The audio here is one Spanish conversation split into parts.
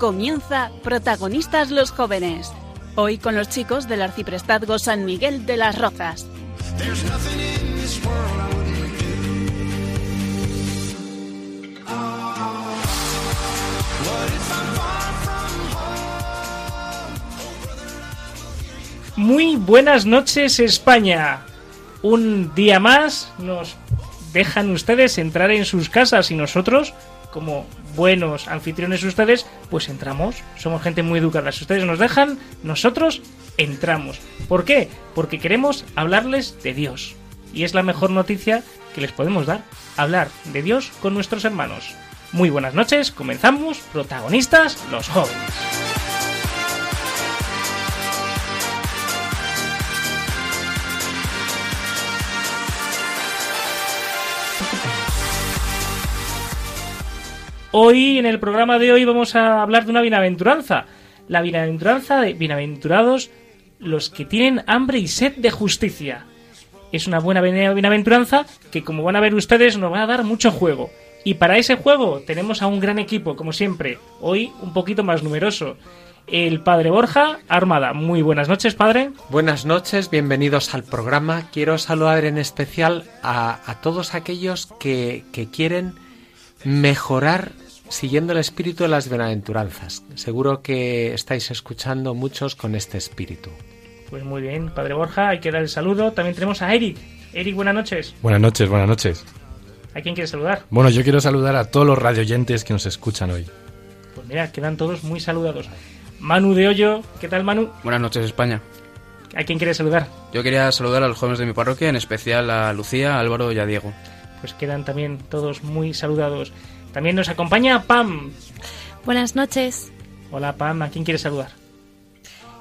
Comienza Protagonistas los Jóvenes. Hoy con los chicos del Arciprestazgo San Miguel de las Rozas. Muy buenas noches España. Un día más nos dejan ustedes entrar en sus casas y nosotros, como buenos anfitriones ustedes, pues entramos. Somos gente muy educada. Si ustedes nos dejan, nosotros entramos. ¿Por qué? Porque queremos hablarles de Dios. Y es la mejor noticia que les podemos dar. Hablar de Dios con nuestros hermanos. Muy buenas noches, comenzamos. Protagonistas, los jóvenes. Hoy, en el programa de hoy, vamos a hablar de una bienaventuranza. La bienaventuranza de bienaventurados los que tienen hambre y sed de justicia. Es una buena bienaventuranza que, como van a ver ustedes, nos va a dar mucho juego. Y para ese juego tenemos a un gran equipo, como siempre. Hoy un poquito más numeroso. El padre Borja Armada. Muy buenas noches, padre. Buenas noches, bienvenidos al programa. Quiero saludar en especial a, todos aquellos que, que quieren mejorar siguiendo el espíritu de las bienaventuranzas. Seguro que estáis escuchando muchos con este espíritu. Pues muy bien, Padre Borja, hay que dar el saludo. También tenemos a Eric. Eric, buenas noches. Buenas noches, buenas noches. ¿A quién quieres saludar? Bueno, yo quiero saludar a todos los radioyentes que nos escuchan hoy. Pues mira, quedan todos muy saludados. Manu de Hoyo, ¿qué tal Manu? Buenas noches España. ¿A quién quieres saludar? Yo quería saludar a los jóvenes de mi parroquia, en especial a Lucía, Álvaro y a Diego. Pues quedan también todos muy saludados. También nos acompaña Pam. Buenas noches. Hola Pam, ¿a quién quieres saludar?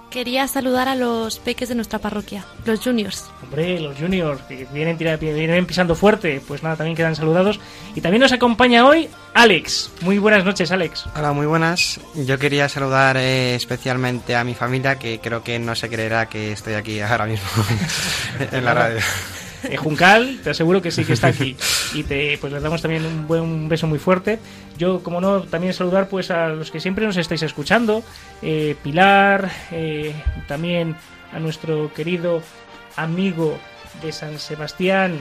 Quería saludar a los peques de nuestra parroquia, los juniors. Hombre, los juniors, que vienen, vienen pisando fuerte, pues nada, también quedan saludados. Y también nos acompaña hoy Alex. Muy buenas noches, Alex. Hola, muy buenas. Yo quería saludar eh, especialmente a mi familia, que creo que no se creerá que estoy aquí ahora mismo en la radio. Eh, Juncal, te aseguro que sí que está aquí. Y te, pues le damos también un buen beso muy fuerte. Yo, como no, también saludar pues a los que siempre nos estáis escuchando. Eh, Pilar, eh, también a nuestro querido amigo de San Sebastián,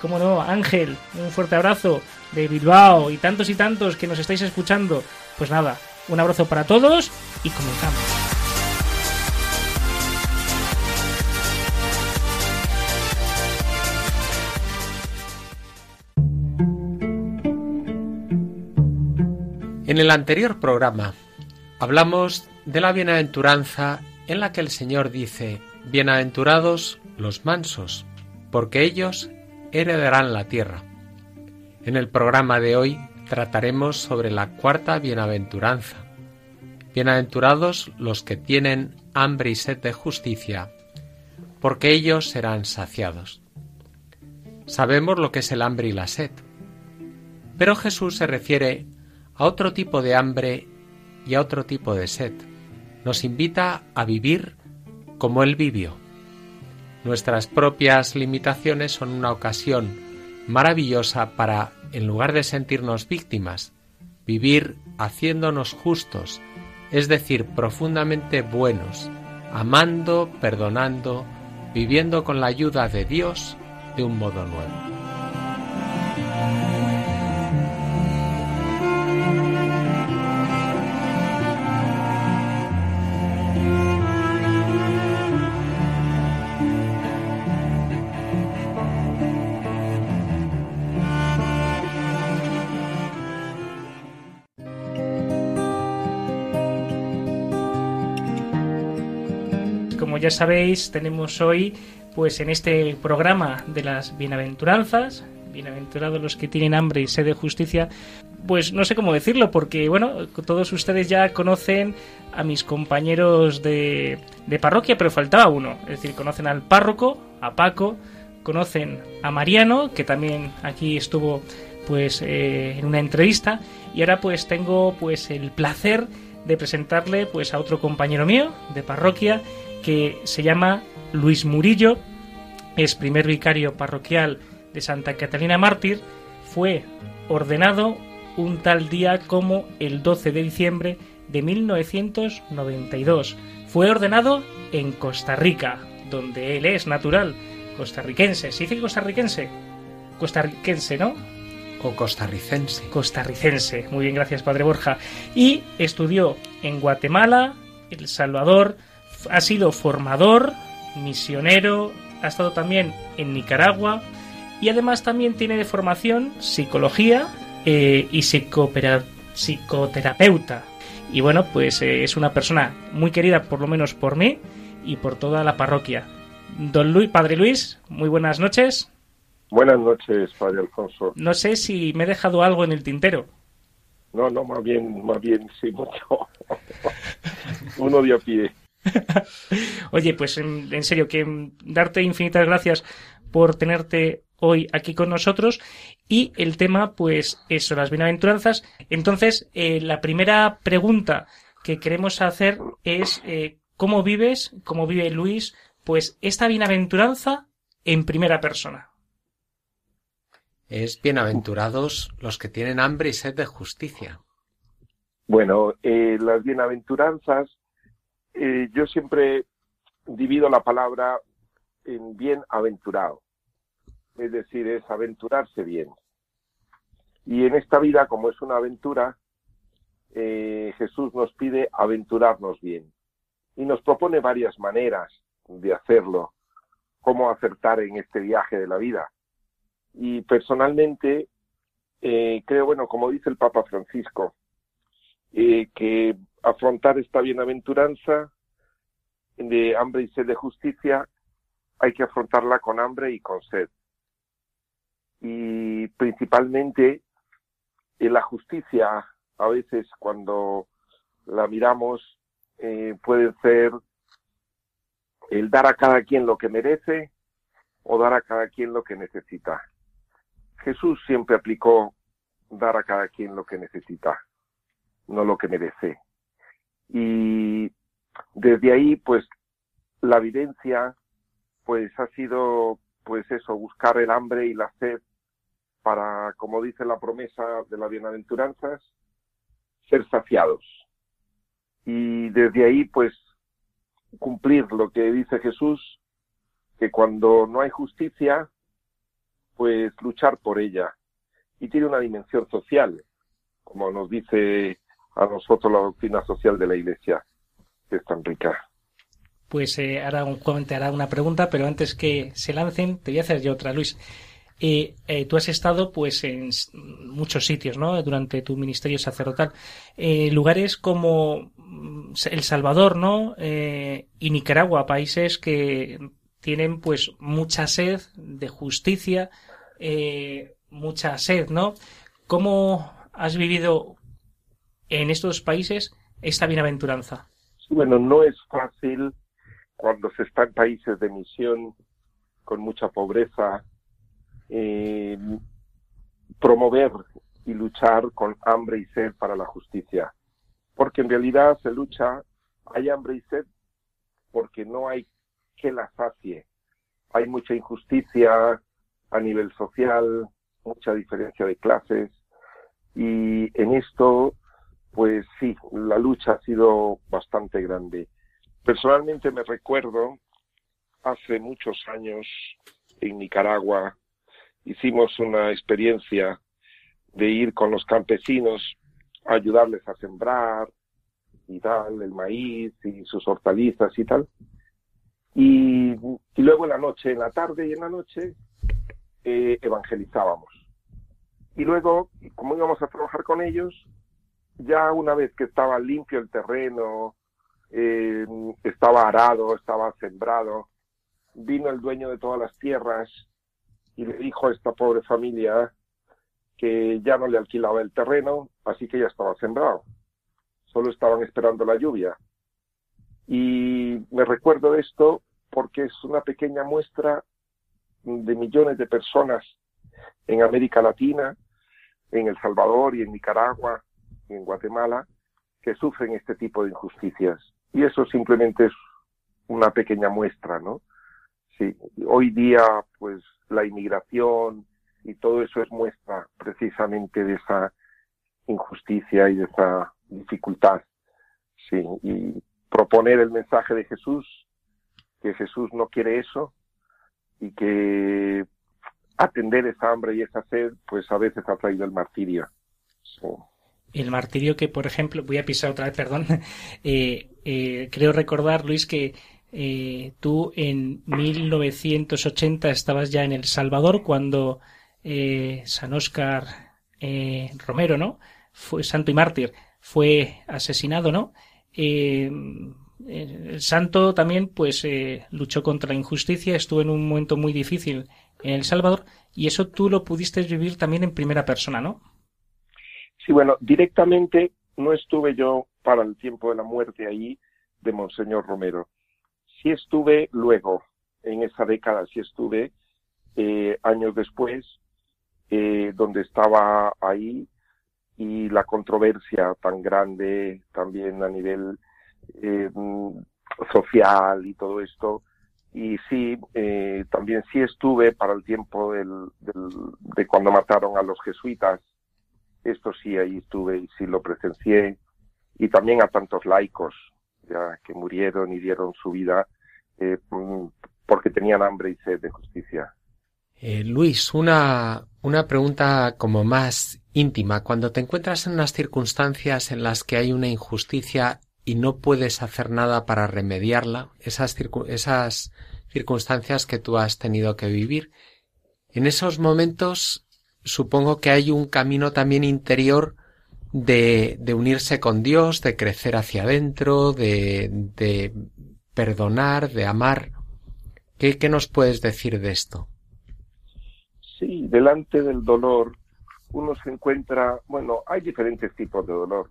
como no, Ángel, un fuerte abrazo de Bilbao y tantos y tantos que nos estáis escuchando. Pues nada, un abrazo para todos y comenzamos. En el anterior programa hablamos de la bienaventuranza en la que el Señor dice, Bienaventurados los mansos, porque ellos heredarán la tierra. En el programa de hoy trataremos sobre la cuarta bienaventuranza. Bienaventurados los que tienen hambre y sed de justicia, porque ellos serán saciados. Sabemos lo que es el hambre y la sed, pero Jesús se refiere a otro tipo de hambre y a otro tipo de sed. Nos invita a vivir como Él vivió. Nuestras propias limitaciones son una ocasión maravillosa para, en lugar de sentirnos víctimas, vivir haciéndonos justos, es decir, profundamente buenos, amando, perdonando, viviendo con la ayuda de Dios de un modo nuevo. Como ya sabéis, tenemos hoy, pues en este programa de las bienaventuranzas, bienaventurados los que tienen hambre y sed de justicia, pues no sé cómo decirlo, porque bueno, todos ustedes ya conocen a mis compañeros de, de parroquia, pero faltaba uno, es decir, conocen al párroco, a Paco, conocen a Mariano, que también aquí estuvo pues eh, en una entrevista, y ahora pues tengo pues el placer de presentarle pues a otro compañero mío de parroquia que se llama Luis Murillo, es primer vicario parroquial de Santa Catalina Mártir, fue ordenado un tal día como el 12 de diciembre de 1992. Fue ordenado en Costa Rica, donde él es natural, costarricense. ¿Se dice costarricense? Costarricense, ¿no? O costarricense. Costarricense. Muy bien, gracias, Padre Borja. Y estudió en Guatemala, El Salvador, ha sido formador, misionero, ha estado también en Nicaragua y además también tiene de formación psicología eh, y psicoterapeuta. Y bueno, pues eh, es una persona muy querida por lo menos por mí y por toda la parroquia. Don Luis, Padre Luis, muy buenas noches. Buenas noches, Padre Alfonso. No sé si me he dejado algo en el tintero. No, no, más bien, más bien, sí, mucho. Uno de a pie. Oye, pues en, serio, que darte infinitas gracias por tenerte hoy aquí con nosotros y el tema, pues eso, las bienaventuranzas. Entonces, eh, la primera pregunta que queremos hacer es eh, ¿cómo vives, cómo vive Luis, pues esta bienaventuranza en primera persona? Es bienaventurados los que tienen hambre y sed de justicia. Bueno, eh, las bienaventuranzas eh, yo siempre divido la palabra en bienaventurado, es decir, es aventurarse bien. Y en esta vida, como es una aventura, eh, Jesús nos pide aventurarnos bien y nos propone varias maneras de hacerlo, cómo acertar en este viaje de la vida. Y personalmente eh, creo, bueno, como dice el Papa Francisco, que afrontar esta bienaventuranza de hambre y sed de justicia, hay que afrontarla con hambre y con sed. Y principalmente en la justicia, a veces cuando la miramos, eh, puede ser el dar a cada quien lo que merece o dar a cada quien lo que necesita. Jesús siempre aplicó dar a cada quien lo que necesita, no lo que merece. Y desde ahí, pues, la evidencia, pues, ha sido, pues, eso, buscar el hambre y la sed para, como dice la promesa de las bienaventuranzas, ser saciados. Y desde ahí, pues, cumplir lo que dice Jesús, que cuando no hay justicia, pues luchar por ella. Y tiene una dimensión social, como nos dice a nosotros la doctrina social de la Iglesia, que es tan rica. Pues eh, ahora un joven te hará una pregunta, pero antes que se lancen, te voy a hacer yo otra, Luis. Eh, eh, tú has estado pues en muchos sitios, ¿no? Durante tu ministerio sacerdotal. Eh, lugares como mm, El Salvador, ¿no? Y Nicaragua, países que tienen pues mucha sed de justicia, mucha sed, ¿no? ¿Cómo has vivido en estos países esta bienaventuranza? Bueno, no es fácil cuando se está en países de misión con mucha pobreza, eh, promover y luchar con hambre y sed para la justicia. Porque en realidad se lucha, hay hambre y sed porque no hay que la sacie. Hay mucha injusticia a nivel social, mucha diferencia de clases y en esto pues sí, la lucha ha sido bastante grande. Personalmente me recuerdo hace muchos años en Nicaragua hicimos una experiencia de ir con los campesinos a ayudarles a sembrar y tal, el maíz y sus hortalizas y tal. Y, luego en la noche, en la tarde y en la noche, eh, evangelizábamos. Y luego, como íbamos a trabajar con ellos, ya una vez que estaba limpio el terreno, eh, estaba arado, estaba sembrado, vino el dueño de todas las tierras y le dijo a esta pobre familia que ya no le alquilaba el terreno, así que ya estaba sembrado. Solo estaban esperando la lluvia. Y me recuerdo esto porque es una pequeña muestra de millones de personas en América Latina, en El Salvador y en Nicaragua en Guatemala que sufren este tipo de injusticias. Y eso simplemente es una pequeña muestra, ¿no? Sí, hoy día, pues, la inmigración y todo eso es muestra precisamente de esa injusticia y de esa dificultad. Sí, y proponer el mensaje de Jesús, que Jesús no quiere eso y que atender esa hambre y esa sed, pues a veces ha traído el martirio. El martirio que, por ejemplo, voy a pisar otra vez, perdón, eh, eh, creo recordar, Luis, que eh, tú en 1980 estabas ya en El Salvador cuando San Oscar Romero, ¿no? Fue santo y mártir, fue asesinado, ¿no? el santo también, pues, luchó contra la injusticia, estuvo en un momento muy difícil en El Salvador y eso tú lo pudiste vivir también en primera persona, ¿no? Sí, bueno, directamente no estuve yo para el tiempo de la muerte ahí de Monseñor Romero. Sí estuve luego, en esa década, sí estuve eh, años después, eh, donde estaba ahí y la controversia tan grande también a nivel eh, social y todo esto, y sí, eh, también sí estuve para el tiempo del, de cuando mataron a los jesuitas. Esto sí, ahí estuve y sí lo presencié. Y también a tantos laicos ya que murieron y dieron su vida eh, mm, porque tenían hambre y sed de justicia. Eh, Luis, una, una pregunta como más íntima. Cuando te encuentras en unas circunstancias en las que hay una injusticia y no puedes hacer nada para remediarla, esas, esas circunstancias que tú has tenido que vivir. En esos momentos supongo que hay un camino también interior de, de unirse con Dios, de crecer hacia adentro, de, de perdonar, de amar. ¿Qué, ¿Qué nos puedes decir de esto? Sí, delante del dolor uno se encuentra, bueno, hay diferentes tipos de dolor.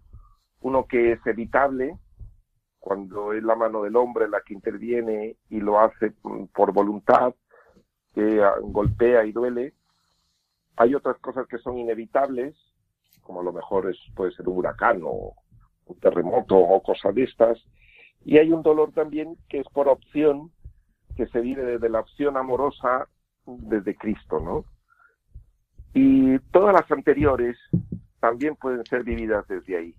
Uno que es evitable, cuando es la mano del hombre la que interviene y lo hace por voluntad, que golpea y duele. Hay otras cosas que son inevitables, como a lo mejor es, puede ser un huracán o un terremoto o cosas de estas. Y hay un dolor también que es por opción, que se vive desde la opción amorosa desde Cristo, ¿no? Y todas las anteriores también pueden ser vividas desde ahí.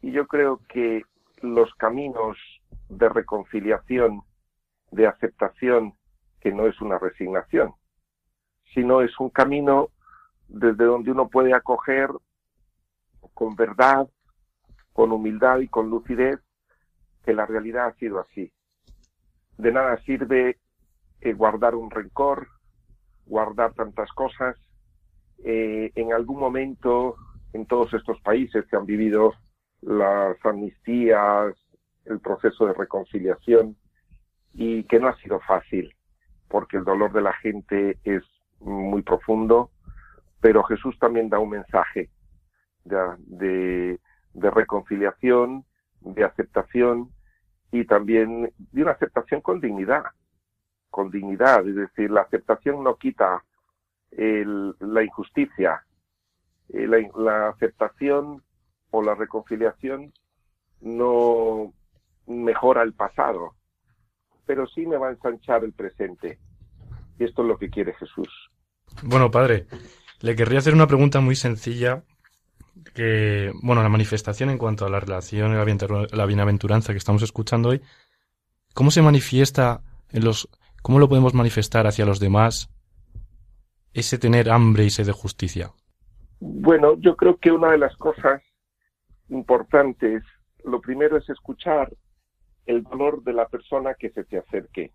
Y yo creo que los caminos de reconciliación, de aceptación, que no es una resignación, sino es un camino desde donde uno puede acoger con verdad, con humildad y con lucidez que la realidad ha sido así. De nada sirve eh, guardar un rencor, guardar tantas cosas. Eh, en algún momento, en todos estos países que han vivido las amnistías, el proceso de reconciliación y que no ha sido fácil porque el dolor de la gente es muy profundo, pero Jesús también da un mensaje de, de, reconciliación, de aceptación y también de una aceptación con dignidad, con dignidad, es decir, la aceptación no quita la injusticia, eh, la, la aceptación o la reconciliación no mejora el pasado, pero sí me va a ensanchar el presente. Y esto es lo que quiere Jesús. Bueno, padre, le querría hacer una pregunta muy sencilla que, bueno, la manifestación en cuanto a la relación y la bienaventuranza que estamos escuchando hoy, ¿cómo se manifiesta en los, cómo lo podemos manifestar hacia los demás ese tener hambre y sed de justicia? Bueno, yo creo que una de las cosas importantes. Lo primero es escuchar el dolor de la persona que se te acerque,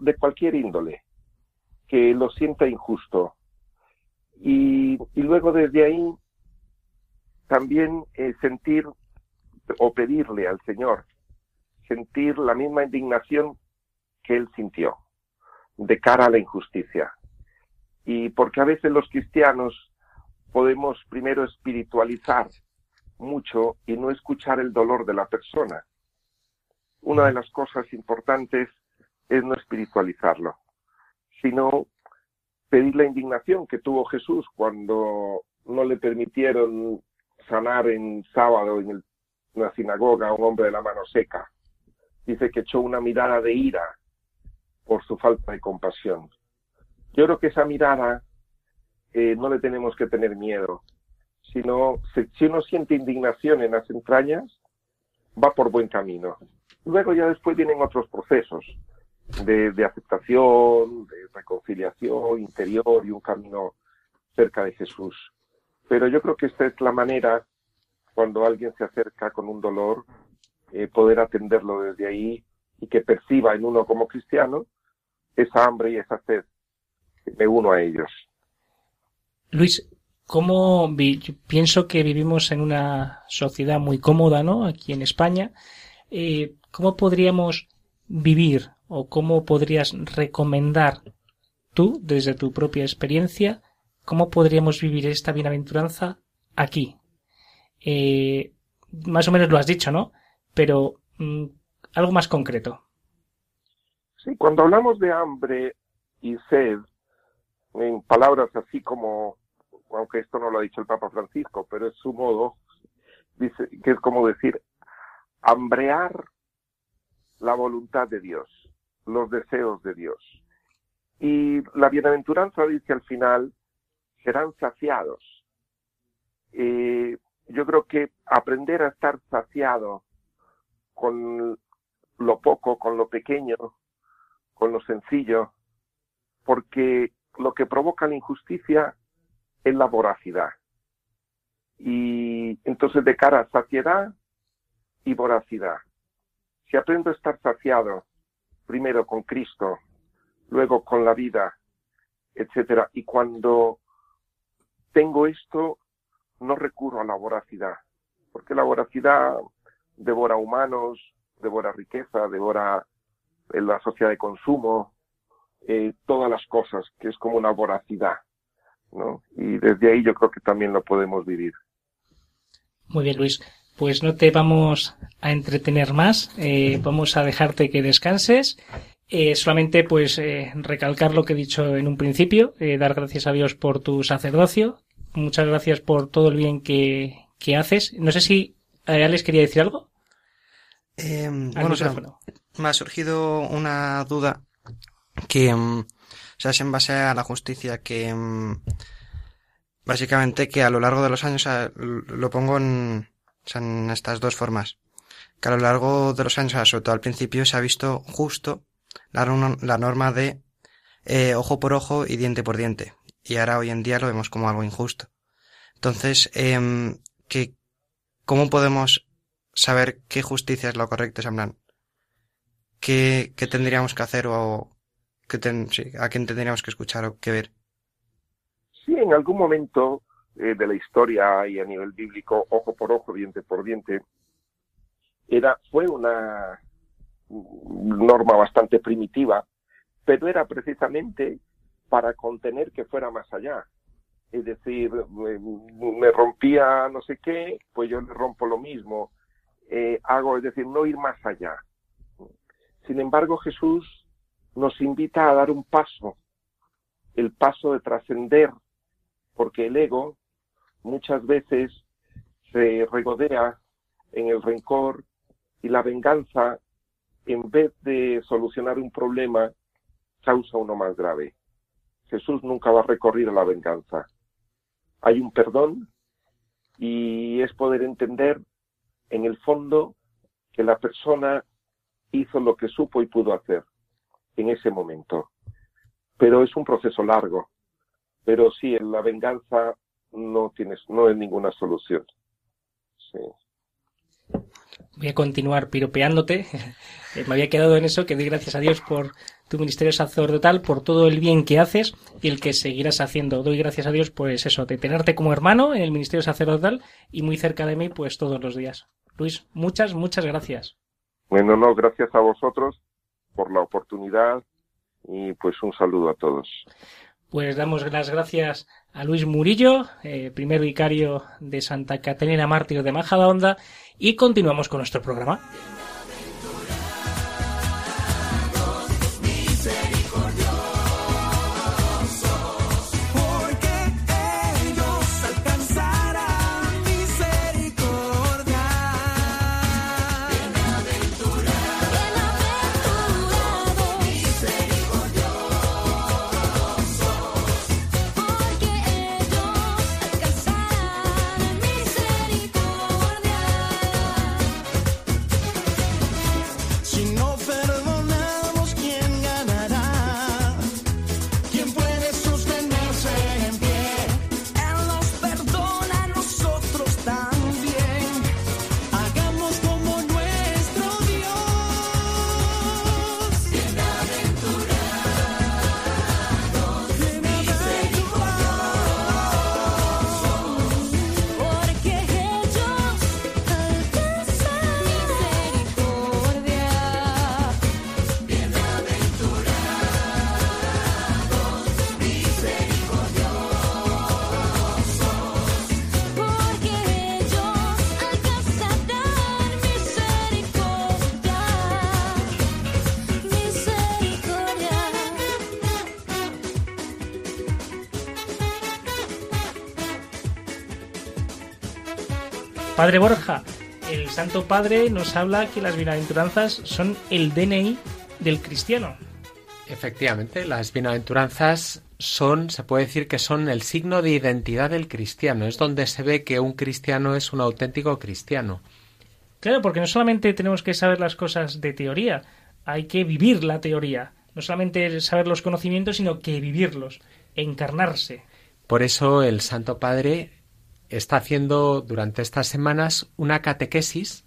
de cualquier índole, que lo sienta injusto. Y, luego desde ahí también eh, sentir o pedirle al Señor, sentir la misma indignación que él sintió de cara a la injusticia. Y porque a veces los cristianos podemos primero espiritualizar mucho y no escuchar el dolor de la persona. Una de las cosas importantes es no espiritualizarlo, sino pedir la indignación que tuvo Jesús cuando no le permitieron sanar en sábado en una sinagoga a un hombre de la mano seca. Dice que echó una mirada de ira por su falta de compasión. Yo creo que esa mirada eh, no le tenemos que tener miedo, sino si uno siente indignación en las entrañas, va por buen camino. Luego ya después vienen otros procesos de, de aceptación, de reconciliación interior y un camino cerca de Jesús. Pero yo creo que esta es la manera, cuando alguien se acerca con un dolor, eh, poder atenderlo desde ahí y que perciba en uno como cristiano esa hambre y esa sed. Me uno a ellos. Luis, ¿cómo pienso que vivimos en una sociedad muy cómoda, ¿no? Aquí en España. Eh, ¿Cómo podríamos vivir o cómo podrías recomendar tú, desde tu propia experiencia, cómo podríamos vivir esta bienaventuranza aquí? Eh, más o menos lo has dicho, ¿no? Pero mm, algo más concreto. Sí, cuando hablamos de hambre y sed, en palabras así como aunque esto no lo ha dicho el Papa Francisco, pero es su modo, dice que es como decir, hambrear la voluntad de Dios, los deseos de Dios. Y la bienaventuranza dice al final, serán saciados. yo creo que aprender a estar saciado con lo poco, con lo pequeño, con lo sencillo, porque lo que provoca la injusticia es la voracidad. Y entonces de cara a saciedad y voracidad. Si aprendo a estar saciado, primero con Cristo, luego con la vida, etcétera, y cuando tengo esto, no recurro a la voracidad, porque la voracidad devora humanos, devora riqueza, devora la sociedad de consumo, eh, todas las cosas, que es como una voracidad. ¿no? Y desde ahí yo creo que también lo podemos vivir. Muy bien, Luis. Pues no te vamos a entretener más, eh, vamos a dejarte que descanses. Eh, solamente pues eh, recalcar lo que he dicho en un principio, dar gracias a Dios por tu sacerdocio, muchas gracias por todo el bien que, que haces. No sé si Alex quería decir algo. bueno, me ha surgido una duda que mm, sea, es en base a la justicia que mm, básicamente que a lo largo de los años, lo pongo en, en estas dos formas, que a lo largo de los años, sobre todo al principio, se ha visto justo la, la norma de eh, ojo por ojo y diente por diente. Y ahora hoy en día lo vemos como algo injusto. Entonces, eh, que, ¿cómo podemos saber qué justicia es lo correcto, en ¿Qué, ¿Qué tendríamos que hacer o ¿A quién tendríamos que escuchar o que ver? Sí, en algún momento eh, de la historia y a nivel bíblico, ojo por ojo, diente por diente, era, fue una norma bastante primitiva, pero era precisamente para contener que fuera más allá. Es decir, me, rompía no sé qué, pues yo le rompo lo mismo. Eh, hago, es decir, no ir más allá. Sin embargo, Jesús nos invita a dar un paso, el paso de trascender, porque el ego muchas veces se regodea en el rencor y la venganza, en vez de solucionar un problema, causa uno más grave. Jesús nunca va a recorrer a la venganza. Hay un perdón y es poder entender en el fondo que la persona hizo lo que supo y pudo hacer en ese momento. Pero es un proceso largo. Pero sí, la venganza no tienes, no es ninguna solución. Sí. Voy a continuar piropeándote. Eh, me había quedado en eso, que doy gracias a Dios por tu ministerio sacerdotal, por todo el bien que haces y el que seguirás haciendo. Doy gracias a Dios, pues eso, de tenerte como hermano en el ministerio sacerdotal y muy cerca de mí, pues todos los días. Luis, muchas, muchas gracias. Bueno, no, gracias a vosotros por la oportunidad y pues un saludo a todos. Pues damos las gracias a Luis Murillo, eh, primer vicario de Santa Catalina Mártir de Majadahonda, y continuamos con nuestro programa. Padre Borja, el Santo Padre nos habla que las bienaventuranzas son el DNI del cristiano. Efectivamente, las bienaventuranzas son, se puede decir que son el signo de identidad del cristiano, es donde se ve que un cristiano es un auténtico cristiano. Claro, porque no solamente tenemos que saber las cosas de teoría, hay que vivir la teoría. No solamente saber los conocimientos, sino que vivirlos, encarnarse. Por eso el Santo Padre está haciendo durante estas semanas una catequesis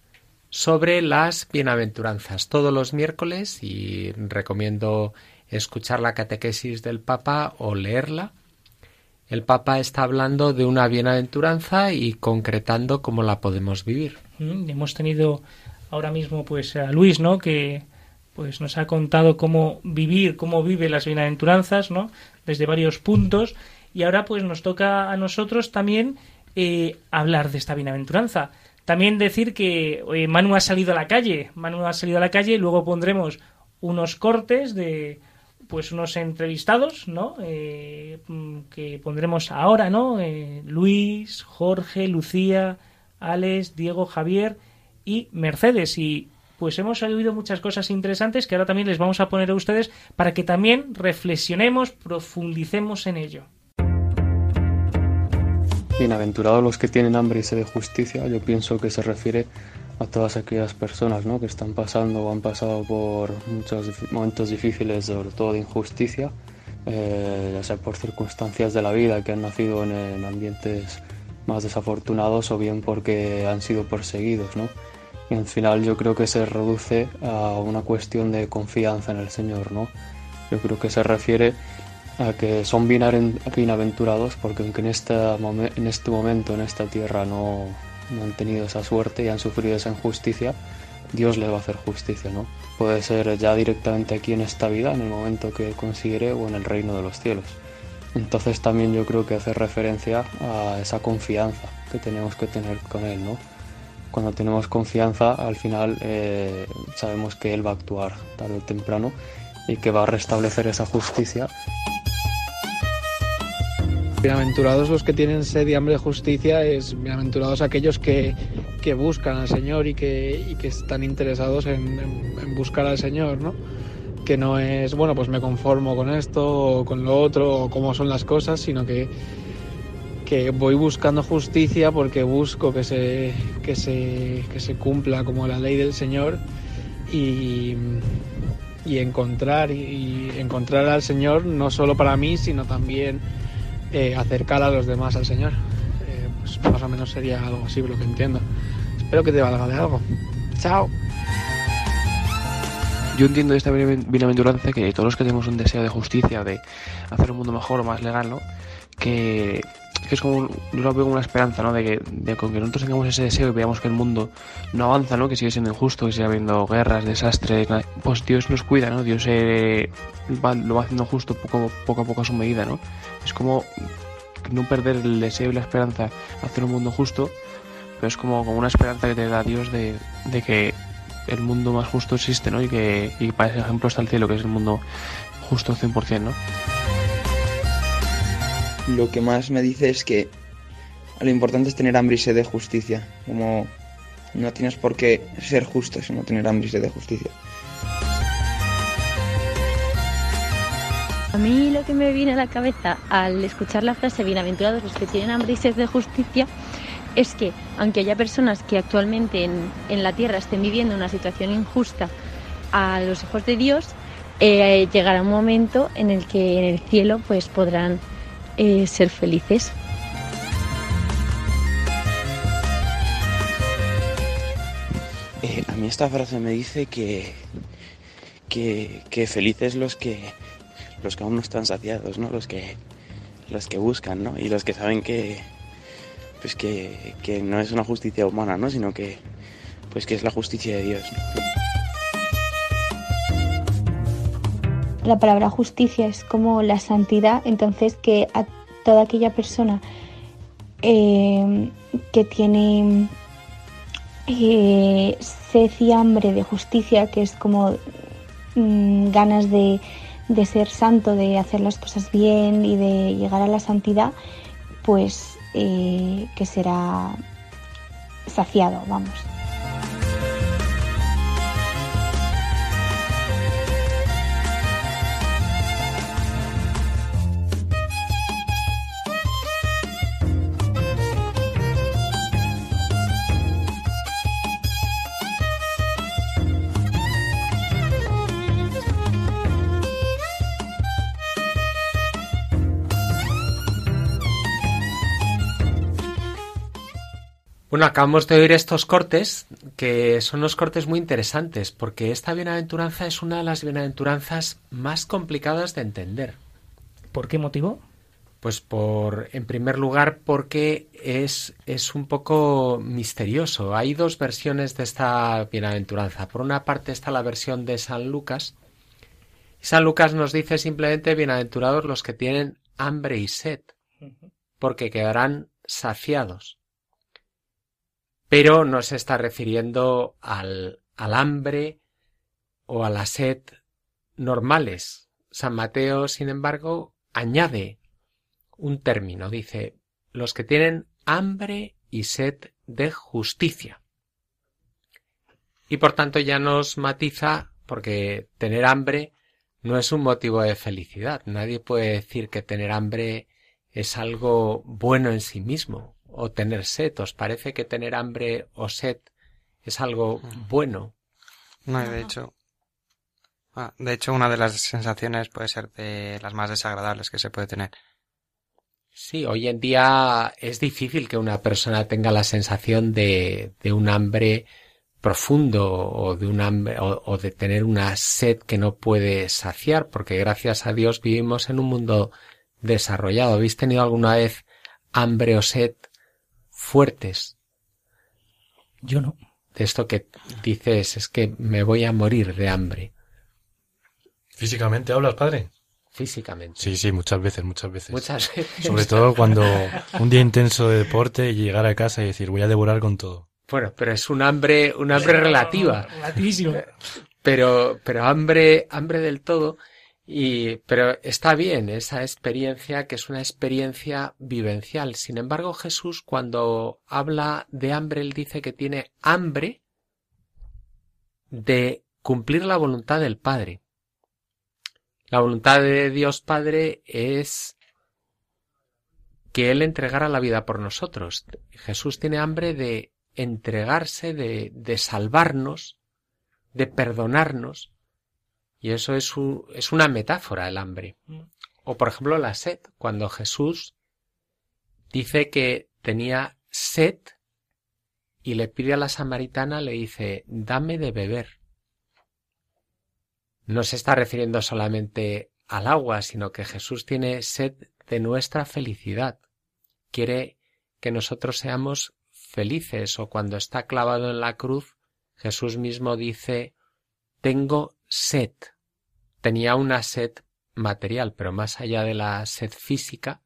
sobre las bienaventuranzas todos los miércoles y recomiendo escuchar la catequesis del Papa o leerla. El Papa está hablando de una bienaventuranza y concretando cómo la podemos vivir. Mm, hemos tenido ahora mismo pues a Luis, ¿no? que pues nos ha contado cómo vivir, cómo vive las bienaventuranzas, ¿no? desde varios puntos y ahora pues nos toca a nosotros también eh, hablar de esta bienaventuranza. También decir que eh, Manu ha salido a la calle, Manu ha salido a la calle, luego pondremos unos cortes de pues unos entrevistados, ¿no? Eh, mm, que pondremos ahora, ¿no? Luis, Jorge, Lucía, Alex, Diego, Javier y Mercedes. Y pues hemos oído muchas cosas interesantes que ahora también les vamos a poner a ustedes para que también reflexionemos, profundicemos en ello. Bienaventurados los que tienen hambre y sed de justicia, yo pienso que se refiere a todas aquellas personas ¿no? que están pasando o han pasado por muchos momentos difíciles, sobre todo de injusticia, eh, ya sea por circunstancias de la vida, que han nacido en, ambientes más desafortunados o bien porque han sido perseguidos. ¿no? Y al final yo creo que se reduce a una cuestión de confianza en el Señor. ¿no? Yo creo que se refiere a que son bienaventurados porque aunque en, este momento, en esta tierra, no, han tenido esa suerte y han sufrido esa injusticia, Dios les va a hacer justicia, ¿no? Puede ser ya directamente aquí en esta vida, en el momento que consigue o en el reino de los cielos. Entonces también yo creo que hace referencia a esa confianza que tenemos que tener con Él, ¿no? Cuando tenemos confianza, al final eh, sabemos que Él va a actuar tarde o temprano y que va a restablecer esa justicia Bienaventurados los que tienen sed y hambre de justicia, es bienaventurados aquellos que, buscan al Señor y que, están interesados en, buscar al Señor, ¿no? Que no es, bueno, pues me conformo con esto o con lo otro o cómo son las cosas, sino que, que voy buscando justicia porque busco que se, que se, que se cumpla como la ley del Señor y, y encontrar, y encontrar al Señor no solo para mí, sino también eh, acercar a los demás al Señor. Eh, pues más o menos sería algo así, lo que entiendo. Espero que te valga de algo. Chao. Yo entiendo de esta bienaventuranza que todos los que tenemos un deseo de justicia, de hacer un mundo mejor o más legal, ¿no? Que que es como, yo lo veo como una esperanza, ¿no? De que, de que nosotros tengamos ese deseo y veamos que el mundo no avanza, ¿no? Que sigue siendo injusto, que sigue habiendo guerras, desastres, pues Dios nos cuida, ¿no? Dios eh, va- lo va haciendo justo poco, a poco a su medida, ¿no? Es como no perder el deseo y la esperanza hacer un mundo justo, pero es como, como una esperanza que te da Dios de, de que el mundo más justo existe, ¿no? Y que y para ese ejemplo está el cielo, que es el mundo justo 100%, ¿no? Lo que más me dice es que lo importante es tener hambre y sed de justicia. Como no tienes por qué ser justo, sino tener hambre y sed de justicia. A mí lo que me viene a la cabeza al escuchar la frase bienaventurados los que tienen hambre y sed de justicia es que aunque haya personas que actualmente en, en la tierra estén viviendo una situación injusta a los ojos de Dios, eh, llegará un momento en el que en el cielo pues podrán eh, ser felices. Eh, a mí esta frase me dice que, que, felices los que los que aún no están saciados, ¿no? Los que los que buscan, ¿no? Y los que saben que pues que, que no es una justicia humana, ¿no? Sino que pues que es la justicia de Dios. La palabra justicia es como la santidad, entonces que a toda aquella persona eh, que tiene eh, sed y hambre de justicia, que es como mm, ganas de, de ser santo, de hacer las cosas bien y de llegar a la santidad, pues eh, que será saciado, vamos. Bueno, acabamos de oír estos cortes, que son unos cortes muy interesantes, porque esta bienaventuranza es una de las bienaventuranzas más complicadas de entender. ¿Por qué motivo? Pues por, en primer lugar, porque es, es un poco misterioso. Hay dos versiones de esta bienaventuranza. Por una parte está la versión de San Lucas. San Lucas nos dice simplemente bienaventurados los que tienen hambre y sed, porque quedarán saciados. Pero no se está refiriendo al, hambre o a la sed normales. San Mateo, sin embargo, añade un término, dice, los que tienen hambre y sed de justicia. Y por tanto ya nos matiza, porque tener hambre no es un motivo de felicidad. Nadie puede decir que tener hambre es algo bueno en sí mismo, o tener sed. ¿Os parece que tener hambre o sed es algo bueno? No, y de hecho, ah, de hecho una de las sensaciones puede ser de las más desagradables que se puede tener. Sí, hoy en día es difícil que una persona tenga la sensación de, de un hambre profundo o de un hambre o, o, de tener una sed que no puede saciar, porque gracias a Dios vivimos en un mundo desarrollado. ¿Habéis tenido alguna vez hambre o sed fuertes? Yo no. De esto que dices es que me voy a morir de hambre. ¿Físicamente hablas, padre? Físicamente. Sí, sí, muchas veces, muchas veces. Muchas veces. Sobre todo cuando un día intenso de deporte y llegar a casa y decir voy a devorar con todo. Bueno, pero es un hambre, un hambre relativa. relativísimo. Pero, pero hambre, hambre del todo. Y, pero está bien esa experiencia que es una experiencia vivencial. Sin embargo, Jesús cuando habla de hambre, él dice que tiene hambre de cumplir la voluntad del Padre. La voluntad de Dios Padre es que Él entregara la vida por nosotros. Jesús tiene hambre de entregarse, de, de salvarnos, de perdonarnos. Y eso es, un, es una metáfora, el hambre. O por ejemplo la sed, cuando Jesús dice que tenía sed y le pide a la samaritana, le dice, dame de beber. No se está refiriendo solamente al agua, sino que Jesús tiene sed de nuestra felicidad. quiere que nosotros seamos felices o cuando está clavado en la cruz, Jesús mismo dice, tengo sed. Tenía una sed material, pero más allá de la sed física,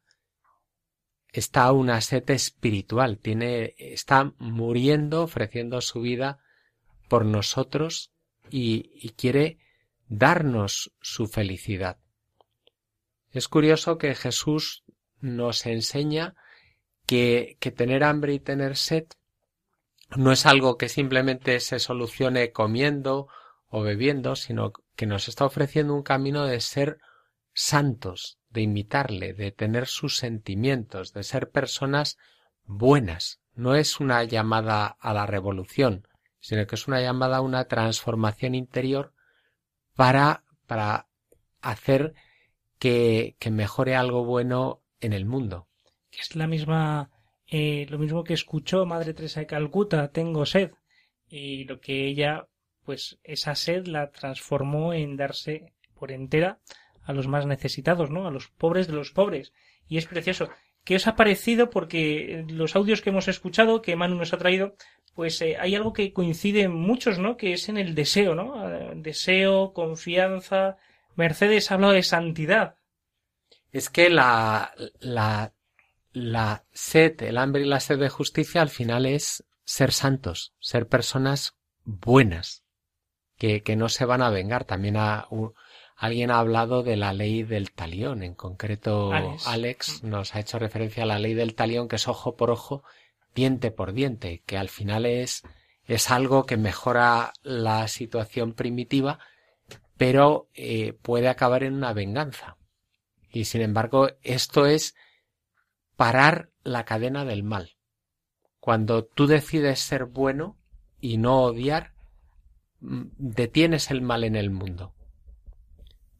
está una sed espiritual, tiene, está muriendo, ofreciendo su vida por nosotros y, quiere darnos su felicidad. Es curioso que Jesús nos enseña que, que tener hambre y tener sed no es algo que simplemente se solucione comiendo o bebiendo, sino que nos está ofreciendo un camino de ser santos, de imitarle, de tener sus sentimientos, de ser personas buenas. No es una llamada a la revolución, sino que es una llamada a una transformación interior para, para hacer que, que mejore algo bueno en el mundo. Es la misma, eh, lo mismo que escuchó Madre Teresa de Calcuta, tengo sed. Y lo que ella, pues esa sed la transformó en darse por entera a los más necesitados, ¿no? A los pobres de los pobres. Y es precioso. ¿Qué os ha parecido? Porque los audios que hemos escuchado, que Manu nos ha traído, pues eh, hay algo que coincide en muchos, ¿no? Que es en el deseo, ¿no? Eh, deseo, confianza. Mercedes ha hablado de santidad. Es que la, la, la sed, el hambre y la sed de justicia al final es ser santos, ser personas buenas, que, que no se van a vengar. También Alguien ha hablado de la ley del talión. En concreto, Alex. nos ha hecho referencia a la ley del talión, que es ojo por ojo, diente por diente, que al final es, es algo que mejora la situación primitiva, pero eh, puede acabar en una venganza. Y sin embargo, esto es parar la cadena del mal. Cuando tú decides ser bueno y no odiar, detienes el mal en el mundo.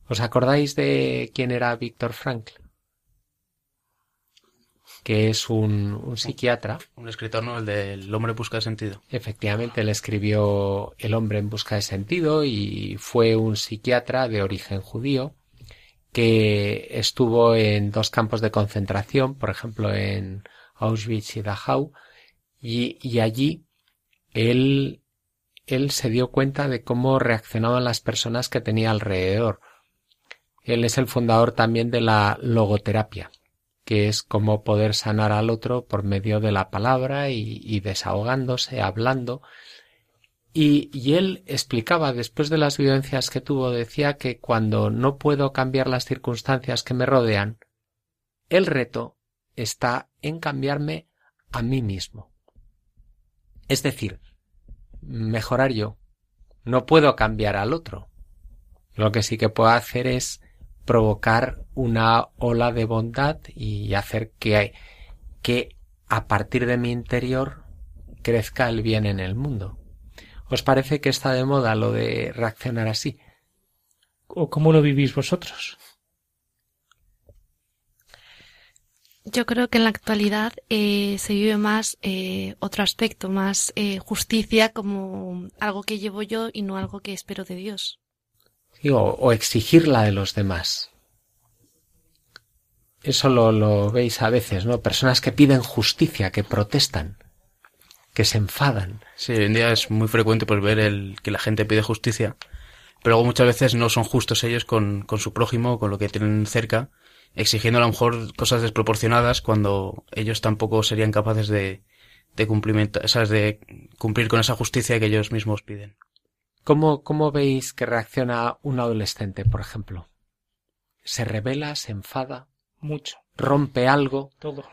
¿Os acordáis de quién era Víctor Frankl? Que es un, psiquiatra. Un escritor, ¿no? El del hombre en busca de sentido. Efectivamente, él escribió El hombre en busca de sentido y fue un psiquiatra de origen judío que estuvo en dos campos de concentración, por ejemplo en Auschwitz y Dachau, y, y allí él, él se dio cuenta de cómo reaccionaban las personas que tenía alrededor él es el fundador también de la logoterapia, que es como poder sanar al otro por medio de la palabra y, desahogándose, hablando. Y, y, él explicaba, después de las vivencias que tuvo, decía que cuando no puedo cambiar las circunstancias que me rodean, el reto está en cambiarme a mí mismo. Es decir, mejorar yo. No puedo cambiar al otro. Lo que sí que puedo hacer es provocar una ola de bondad y hacer que, que a partir de mi interior crezca el bien en el mundo. ¿Os parece que está de moda lo de reaccionar así? ¿O cómo lo vivís vosotros? Yo creo que en la actualidad eh, se vive más eh, otro aspecto, más eh, justicia como algo que llevo yo y no algo que espero de Dios o, exigirla de los demás. Eso lo, lo veis a veces, ¿no? Personas que piden justicia, que protestan, que se enfadan. Sí, hoy en día es muy frecuente pues ver el, que la gente pide justicia, pero luego muchas veces no son justos ellos con, con su prójimo, con lo que tienen cerca, exigiendo a lo mejor cosas desproporcionadas cuando ellos tampoco serían capaces de, de, cumplimiento, de cumplir con esa justicia que ellos mismos piden. ¿Cómo, ¿Cómo veis que reacciona un adolescente, por ejemplo? ¿Se revela? ¿Se enfada? Mucho. ¿Rompe algo? Todo.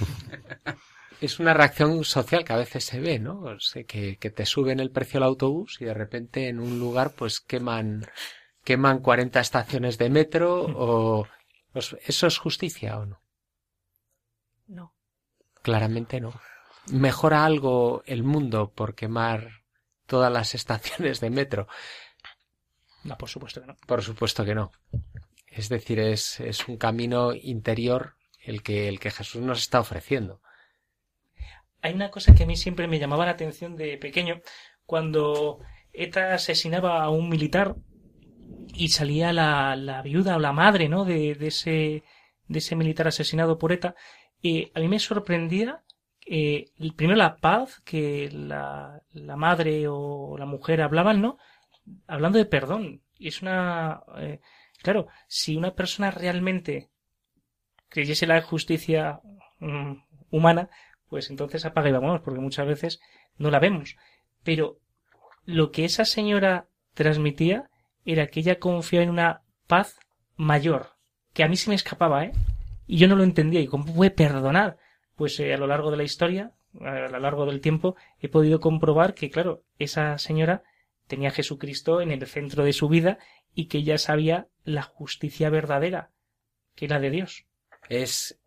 es una reacción social que a veces se ve, ¿no? O que, que, te suben el precio del autobús y de repente en un lugar pues queman, queman 40 estaciones de metro o... Pues, ¿Eso es justicia o no? No. Claramente no. ¿Mejora algo el mundo por quemar todas las estaciones de metro. No, por supuesto que no. Por supuesto que no. Es decir, es, es un camino interior el que, el que Jesús nos está ofreciendo. Hay una cosa que a mí siempre me llamaba la atención de pequeño, cuando ETA asesinaba a un militar y salía la, la viuda o la madre, ¿no? De, de ese, de ese militar asesinado por ETA, eh, a mí me sorprendía eh, primero la paz que la, la, madre o la mujer hablaban, ¿no? Hablando de perdón. Y es una... Eh, claro, si una persona realmente creyese la justicia mm, humana, pues entonces apaga y vámonos, porque muchas veces no la vemos. Pero lo que esa señora transmitía era que ella confiaba en una paz mayor, que a mí se me escapaba, ¿eh? Y yo no lo entendía. ¿Y cómo puede perdonar? Pues eh, a lo largo de la historia, a lo largo del tiempo, he podido comprobar que, claro, esa señora tenía a Jesucristo en el centro de su vida y que ella sabía la justicia verdadera, que era de Dios. Es,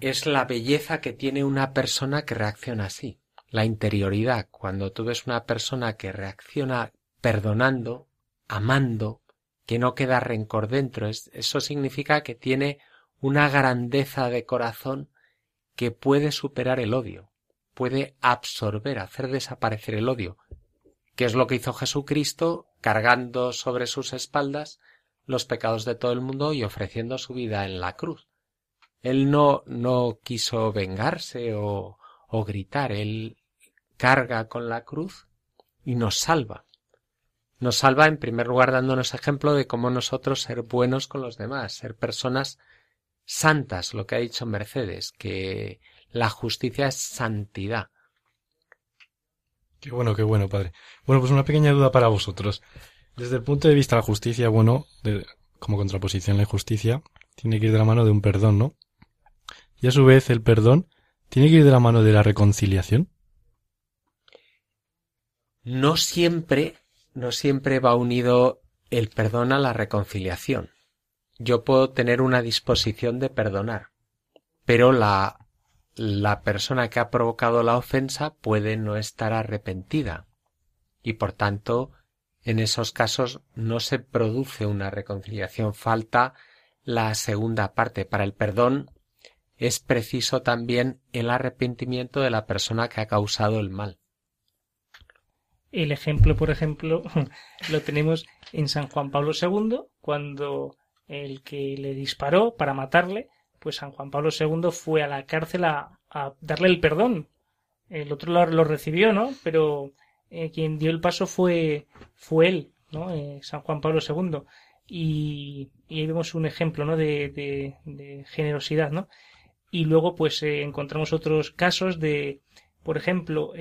es la belleza que tiene una persona que reacciona así. La interioridad. Cuando tú ves una persona que reacciona perdonando, amando, que no queda rencor dentro, eso significa que tiene una grandeza de corazón que puede superar el odio, puede absorber, hacer desaparecer el odio, que es lo que hizo Jesucristo cargando sobre sus espaldas los pecados de todo el mundo y ofreciendo su vida en la cruz. Él no, no quiso vengarse o, o gritar, él carga con la cruz y nos salva. Nos salva en primer lugar dándonos ejemplo de cómo nosotros ser buenos con los demás, ser personas santas, lo que ha dicho Mercedes, que la justicia es santidad. Qué bueno, qué bueno, padre. Bueno, pues una pequeña duda para vosotros. Desde el punto de vista de la justicia, bueno, como contraposición la justicia, tiene que ir de la mano de un perdón, ¿no? Y a su vez el perdón tiene que ir de la mano de la reconciliación. No siempre, no siempre va unido el perdón a la reconciliación yo puedo tener una disposición de perdonar, pero la, la persona que ha provocado la ofensa puede no estar arrepentida y por tanto en esos casos no se produce una reconciliación, falta la segunda parte. Para el perdón es preciso también el arrepentimiento de la persona que ha causado el mal. El ejemplo, por ejemplo, lo tenemos en San Juan Pablo II, cuando el que le disparó para matarle, pues San Juan Pablo II fue a la cárcel a, darle el perdón. El otro lo, recibió, ¿no? Pero eh, quien dio el paso fue, fue él, ¿no? Eh, San Juan Pablo II. Y, ahí vemos un ejemplo, ¿no? De, de, generosidad, ¿no? Y luego, pues, eh, encontramos otros casos de, por ejemplo,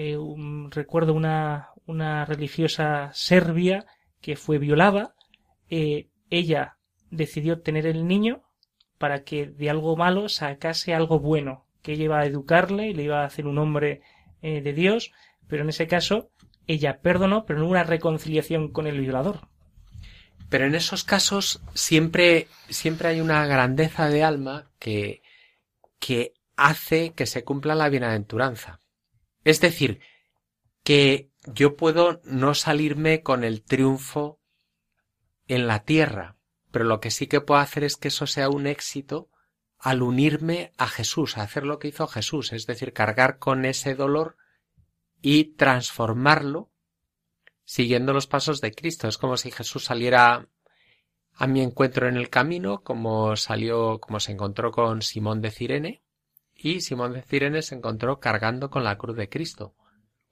recuerdo una, una religiosa serbia que fue violada. ella decidió tener el niño para que de algo malo sacase algo bueno, que ella iba a educarle y le iba a hacer un hombre eh, de Dios, pero en ese caso ella perdonó, pero no una reconciliación con el violador. Pero en esos casos siempre, siempre hay una grandeza de alma que, que hace que se cumpla la bienaventuranza. Es decir, que yo puedo no salirme con el triunfo en la tierra, pero lo que sí que puedo hacer es que eso sea un éxito al unirme a Jesús, a hacer lo que hizo Jesús, es decir, cargar con ese dolor y transformarlo siguiendo los pasos de Cristo. Es como si Jesús saliera a mi encuentro en el camino, como salió, como se encontró con Simón de Cirene, y Simón de Cirene se encontró cargando con la cruz de Cristo.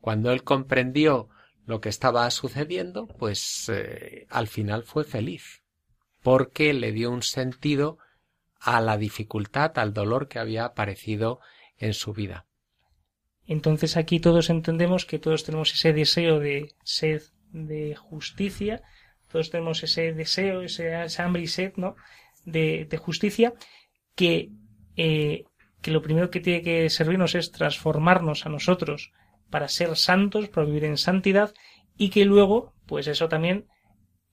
Cuando él comprendió lo que estaba sucediendo, pues eh, al final fue feliz porque le dio un sentido a la dificultad, al dolor que había aparecido en su vida. Entonces aquí todos entendemos que todos tenemos ese deseo de sed de justicia, todos tenemos ese deseo, ese, hambre y sed, ¿no? De, justicia, que, eh, que lo primero que tiene que servirnos es transformarnos a nosotros para ser santos, para vivir en santidad, y que luego, pues eso también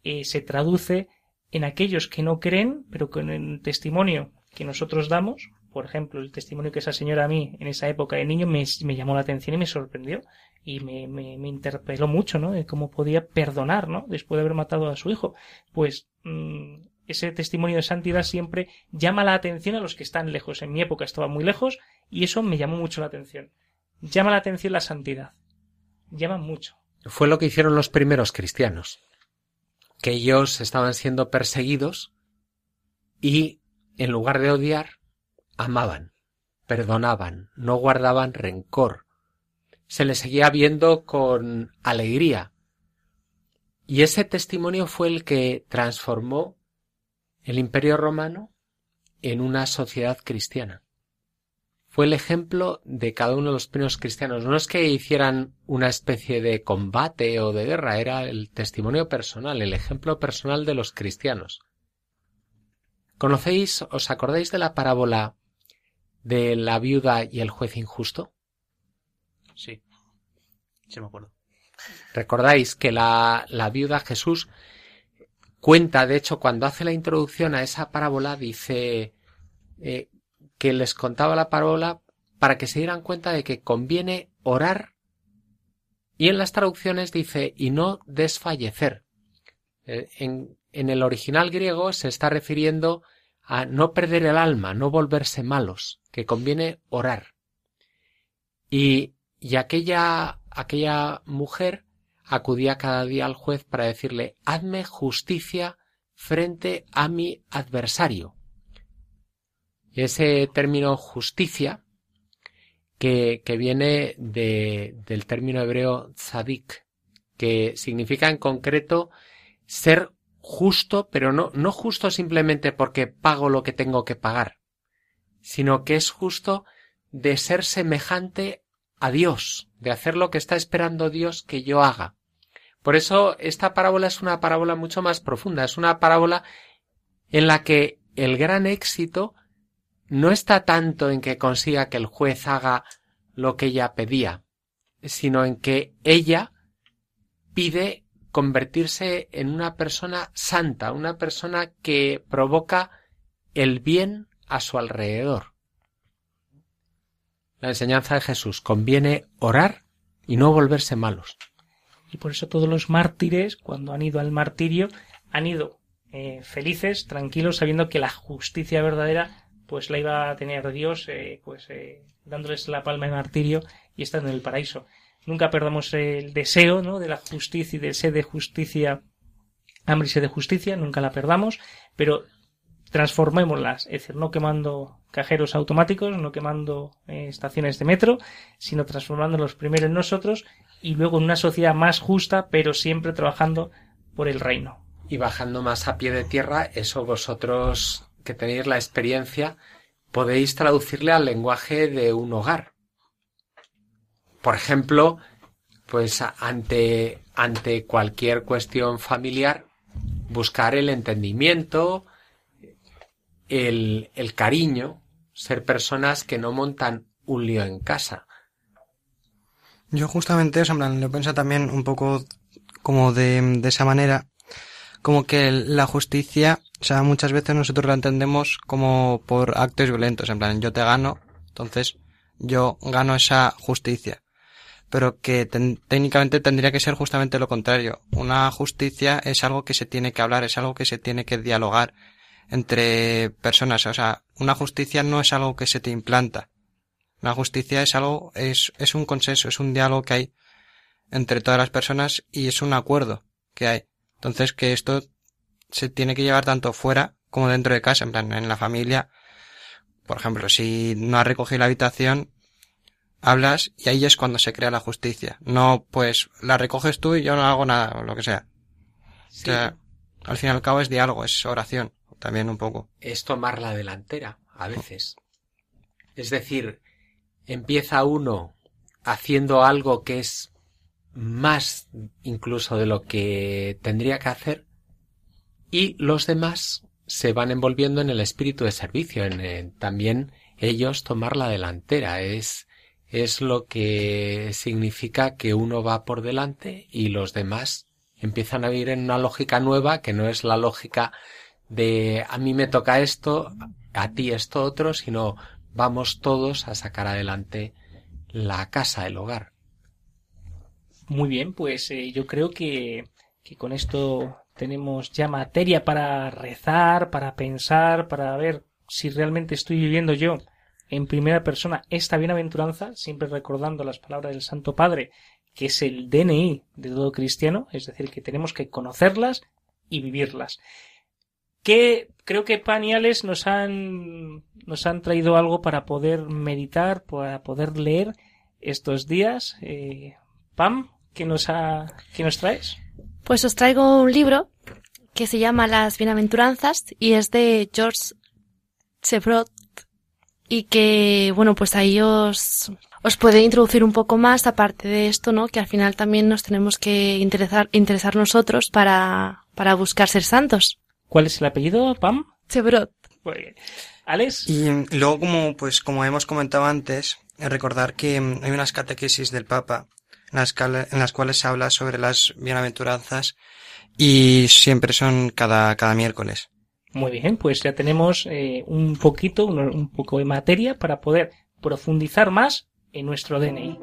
eh, se traduce en aquellos que no creen, pero con el testimonio que nosotros damos, por ejemplo, el testimonio que esa señora a mí en esa época de niño me, llamó la atención y me sorprendió y me, me, interpeló mucho, ¿no? De cómo podía perdonar, ¿no? Después de haber matado a su hijo. Pues mm, ese testimonio de santidad siempre llama la atención a los que están lejos. En mi época estaba muy lejos y eso me llamó mucho la atención. Llama la atención la santidad. Llama mucho. Fue lo que hicieron los primeros cristianos que ellos estaban siendo perseguidos y, en lugar de odiar, amaban. perdonaban, no guardaban rencor, se les seguía viendo con alegría. Y ese testimonio fue el que transformó el imperio romano en una sociedad cristiana. Fue el ejemplo de cada uno de los primeros cristianos. No es que hicieran una especie de combate o de guerra, era el testimonio personal, el ejemplo personal de los cristianos. ¿Conocéis, os acordáis de la parábola de la viuda y el juez injusto? Sí. Sí me acuerdo. Recordáis que la, la viuda Jesús cuenta, de hecho, cuando hace la introducción a esa parábola, dice eh, que les contaba la parábola para que se dieran cuenta de que conviene orar y en las traducciones dice y no desfallecer. Eh, en, en el original griego se está refiriendo a no perder el alma, no volverse malos, que conviene orar. Y, y aquella, aquella mujer acudía cada día al juez para decirle hazme justicia frente a mi adversario. Ese término justicia, que, que viene de, del término hebreo tzadik, que significa en concreto ser justo, pero no, no justo simplemente porque pago lo que tengo que pagar, sino que es justo de ser semejante a Dios, de hacer lo que está esperando Dios que yo haga. Por eso esta parábola es una parábola mucho más profunda, es una parábola en la que el gran éxito no está tanto en que consiga que el juez haga lo que ella pedía, sino en que ella pide convertirse en una persona santa, una persona que provoca el bien a su alrededor. La enseñanza de Jesús conviene orar y no volverse malos. Y por eso todos los mártires, cuando han ido al martirio, han ido eh, felices, tranquilos, sabiendo que la justicia verdadera pues la iba a tener Dios, eh, pues eh, dándoles la palma de martirio y estando en el paraíso nunca perdamos el deseo ¿no? de la justicia y del sed de justicia, hambre y sed de justicia, nunca la perdamos, pero transformémoslas, es decir, no quemando cajeros automáticos, no quemando eh, estaciones de metro, sino transformándolos primero en nosotros y luego en una sociedad más justa, pero siempre trabajando por el reino. Y bajando más a pie de tierra, eso vosotros que tenéis la experiencia, podéis traducirle al lenguaje de un hogar por ejemplo, pues ante, ante cualquier cuestión familiar, buscar el entendimiento, el, el cariño, ser personas que no montan un lío en casa. Yo justamente, o sea, lo pienso también un poco como de, de esa manera, como que la justicia, o sea, muchas veces nosotros la entendemos como por actos violentos, en plan, yo te gano, entonces yo gano esa justicia pero que técnicamente tendría que ser justamente lo contrario. Una justicia es algo que se tiene que hablar, es algo que se tiene que dialogar entre personas. O sea, una justicia no es algo que se te implanta. Una justicia es algo, es, es un consenso, es un diálogo que hay entre todas las personas y es un acuerdo que hay. Entonces que esto se tiene que llevar tanto fuera como dentro de casa, en plan, en la familia. Por ejemplo, si no has recogido la habitación, hablas y ahí es cuando se crea la justicia. No, pues la recoges tú y yo no hago nada o lo que sea. O sea, al fin y al cabo es diálogo, es oración, también un poco. Es tomar la delantera, a veces. Es decir, empieza uno haciendo algo que es más incluso de lo que tendría que hacer y los demás se van envolviendo en el espíritu de servicio, en también ellos tomar la delantera. Es es lo que significa que uno va por delante y los demás empiezan a vivir en una lógica nueva que no es la lógica de a mí me toca esto, a ti esto otro, sino vamos todos a sacar adelante la casa, el hogar. Muy bien, pues eh, yo creo que, que con esto tenemos ya materia para rezar, para pensar, para ver si realmente estoy viviendo yo en primera persona esta bienaventuranza, siempre recordando las palabras del Santo Padre, que es el DNI de todo cristiano, es decir, que tenemos que conocerlas y vivirlas. que creo que Pan y Alex nos han, nos han traído algo para poder meditar, para poder leer estos días. Eh, Pam, ¿qué nos, ha, ¿qué nos traes? Pues os traigo un libro que se llama Las Bienaventuranzas y es de George Chevrot y que, bueno, pues ahí os, os puede introducir un poco más aparte de esto, ¿no? Que al final también nos tenemos que interesar, interesar nosotros para, para buscar ser santos. ¿Cuál es el apellido, Pam? Chevrot. Muy bien. ¿Alex? Y mm, luego, como, pues, como hemos comentado antes, recordar que mm, hay unas catequesis del Papa las, en las cuales se habla sobre las bienaventuranzas y siempre son cada, cada miércoles. Muy bien, pues ya tenemos eh, un poquito, un, un poco de materia para poder profundizar más en nuestro DNI.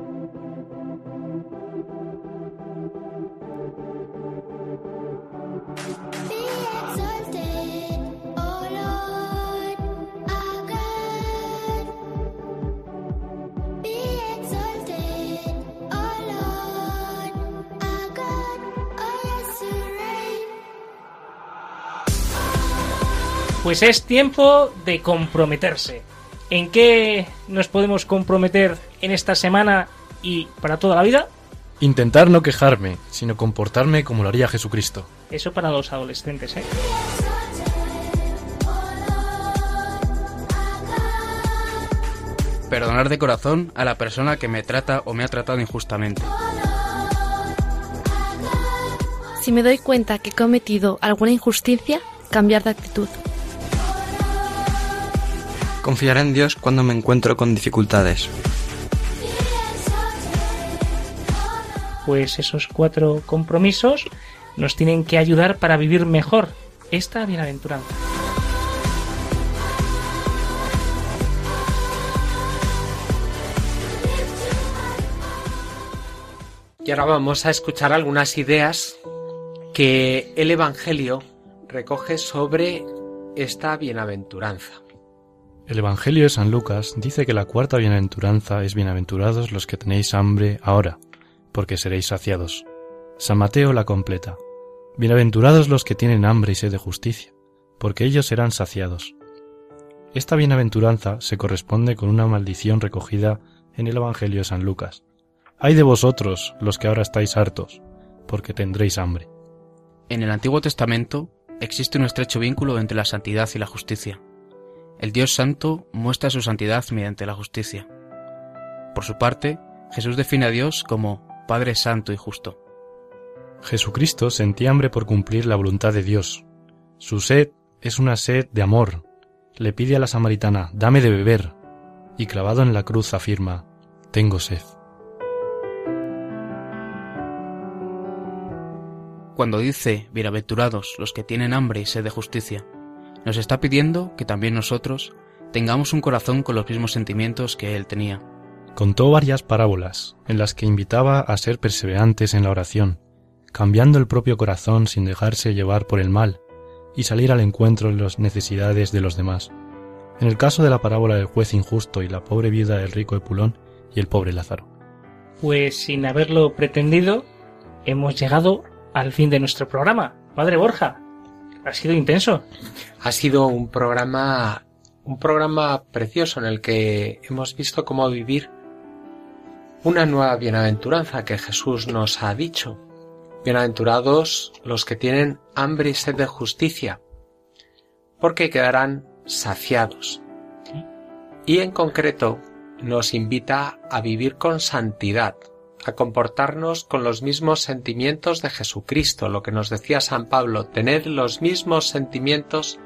Pues es tiempo de comprometerse. ¿En qué nos podemos comprometer en esta semana y para toda la vida? Intentar no quejarme, sino comportarme como lo haría Jesucristo. Eso para los adolescentes, ¿eh? Perdonar de corazón a la persona que me trata o me ha tratado injustamente. Si me doy cuenta que he cometido alguna injusticia, cambiar de actitud. Confiar en Dios cuando me encuentro con dificultades. Pues esos cuatro compromisos nos tienen que ayudar para vivir mejor esta bienaventuranza. Y ahora vamos a escuchar algunas ideas que el Evangelio recoge sobre esta bienaventuranza. El Evangelio de San Lucas dice que la cuarta bienaventuranza es bienaventurados los que tenéis hambre ahora, porque seréis saciados. San Mateo la completa. Bienaventurados los que tienen hambre y sed de justicia, porque ellos serán saciados. Esta bienaventuranza se corresponde con una maldición recogida en el Evangelio de San Lucas. Ay de vosotros, los que ahora estáis hartos, porque tendréis hambre. En el Antiguo Testamento existe un estrecho vínculo entre la santidad y la justicia. El Dios Santo muestra su santidad mediante la justicia. Por su parte, Jesús define a Dios como Padre Santo y Justo. Jesucristo sentía hambre por cumplir la voluntad de Dios. Su sed es una sed de amor. Le pide a la samaritana, dame de beber, y clavado en la cruz afirma, tengo sed. Cuando dice, bienaventurados los que tienen hambre y sed de justicia, nos está pidiendo que también nosotros tengamos un corazón con los mismos sentimientos que él tenía. Contó varias parábolas en las que invitaba a ser perseverantes en la oración, cambiando el propio corazón sin dejarse llevar por el mal y salir al encuentro de las necesidades de los demás. En el caso de la parábola del juez injusto y la pobre viuda del rico Epulón y el pobre Lázaro. Pues sin haberlo pretendido, hemos llegado al fin de nuestro programa. Padre Borja, ha sido intenso. Ha sido un programa un programa precioso en el que hemos visto cómo vivir una nueva bienaventuranza que Jesús nos ha dicho. Bienaventurados los que tienen hambre y sed de justicia, porque quedarán saciados. Y en concreto nos invita a vivir con santidad, a comportarnos con los mismos sentimientos de Jesucristo, lo que nos decía San Pablo, tened los mismos sentimientos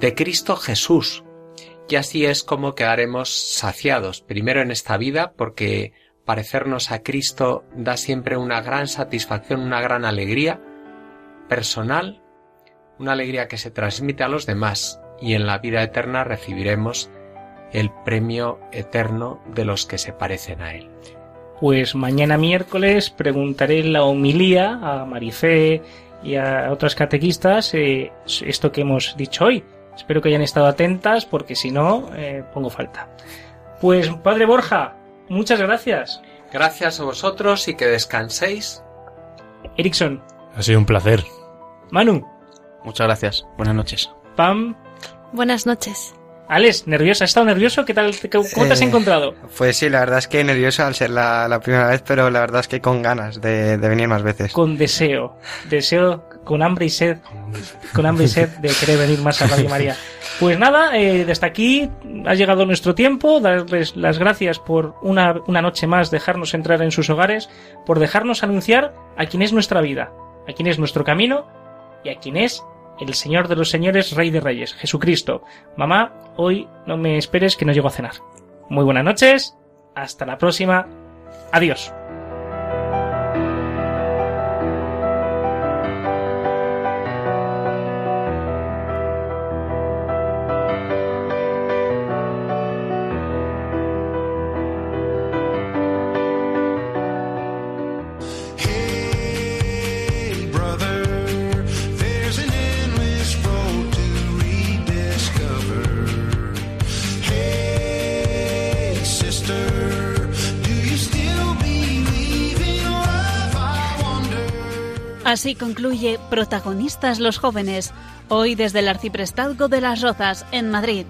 de Cristo Jesús. Y así es como quedaremos saciados, primero en esta vida, porque parecernos a Cristo da siempre una gran satisfacción, una gran alegría personal, una alegría que se transmite a los demás, y en la vida eterna recibiremos el premio eterno de los que se parecen a Él. Pues mañana miércoles preguntaré en la homilía a Marifé y a otras catequistas eh, esto que hemos dicho hoy. Espero que hayan estado atentas porque si no, eh, pongo falta. Pues Padre Borja, muchas gracias. Gracias a vosotros y que descanséis. Erickson. Ha sido un placer. Manu. Muchas gracias. Buenas noches. Pam. Buenas noches. Alex, nerviosa, ¿has estado nervioso? ¿Qué tal? ¿Cómo te has Eh, encontrado? Pues sí, la verdad es que nervioso al ser la, la primera vez, pero la verdad es que con ganas de, de venir más veces. Con deseo. Deseo con hambre y sed. Con hambre y sed de querer venir más a Radio María. Pues nada, eh, desde aquí ha llegado nuestro tiempo. Darles las gracias por una, una noche más dejarnos entrar en sus hogares, por dejarnos anunciar a quién es nuestra vida, a quién es nuestro camino y a quién es el Señor de los Señores, Rey de Reyes, Jesucristo. Mamá, hoy no me esperes que no llego a cenar. Muy buenas noches, hasta la próxima, adiós. Así concluye Protagonistas los jóvenes, hoy desde el Arciprestazgo de las Rozas, en Madrid.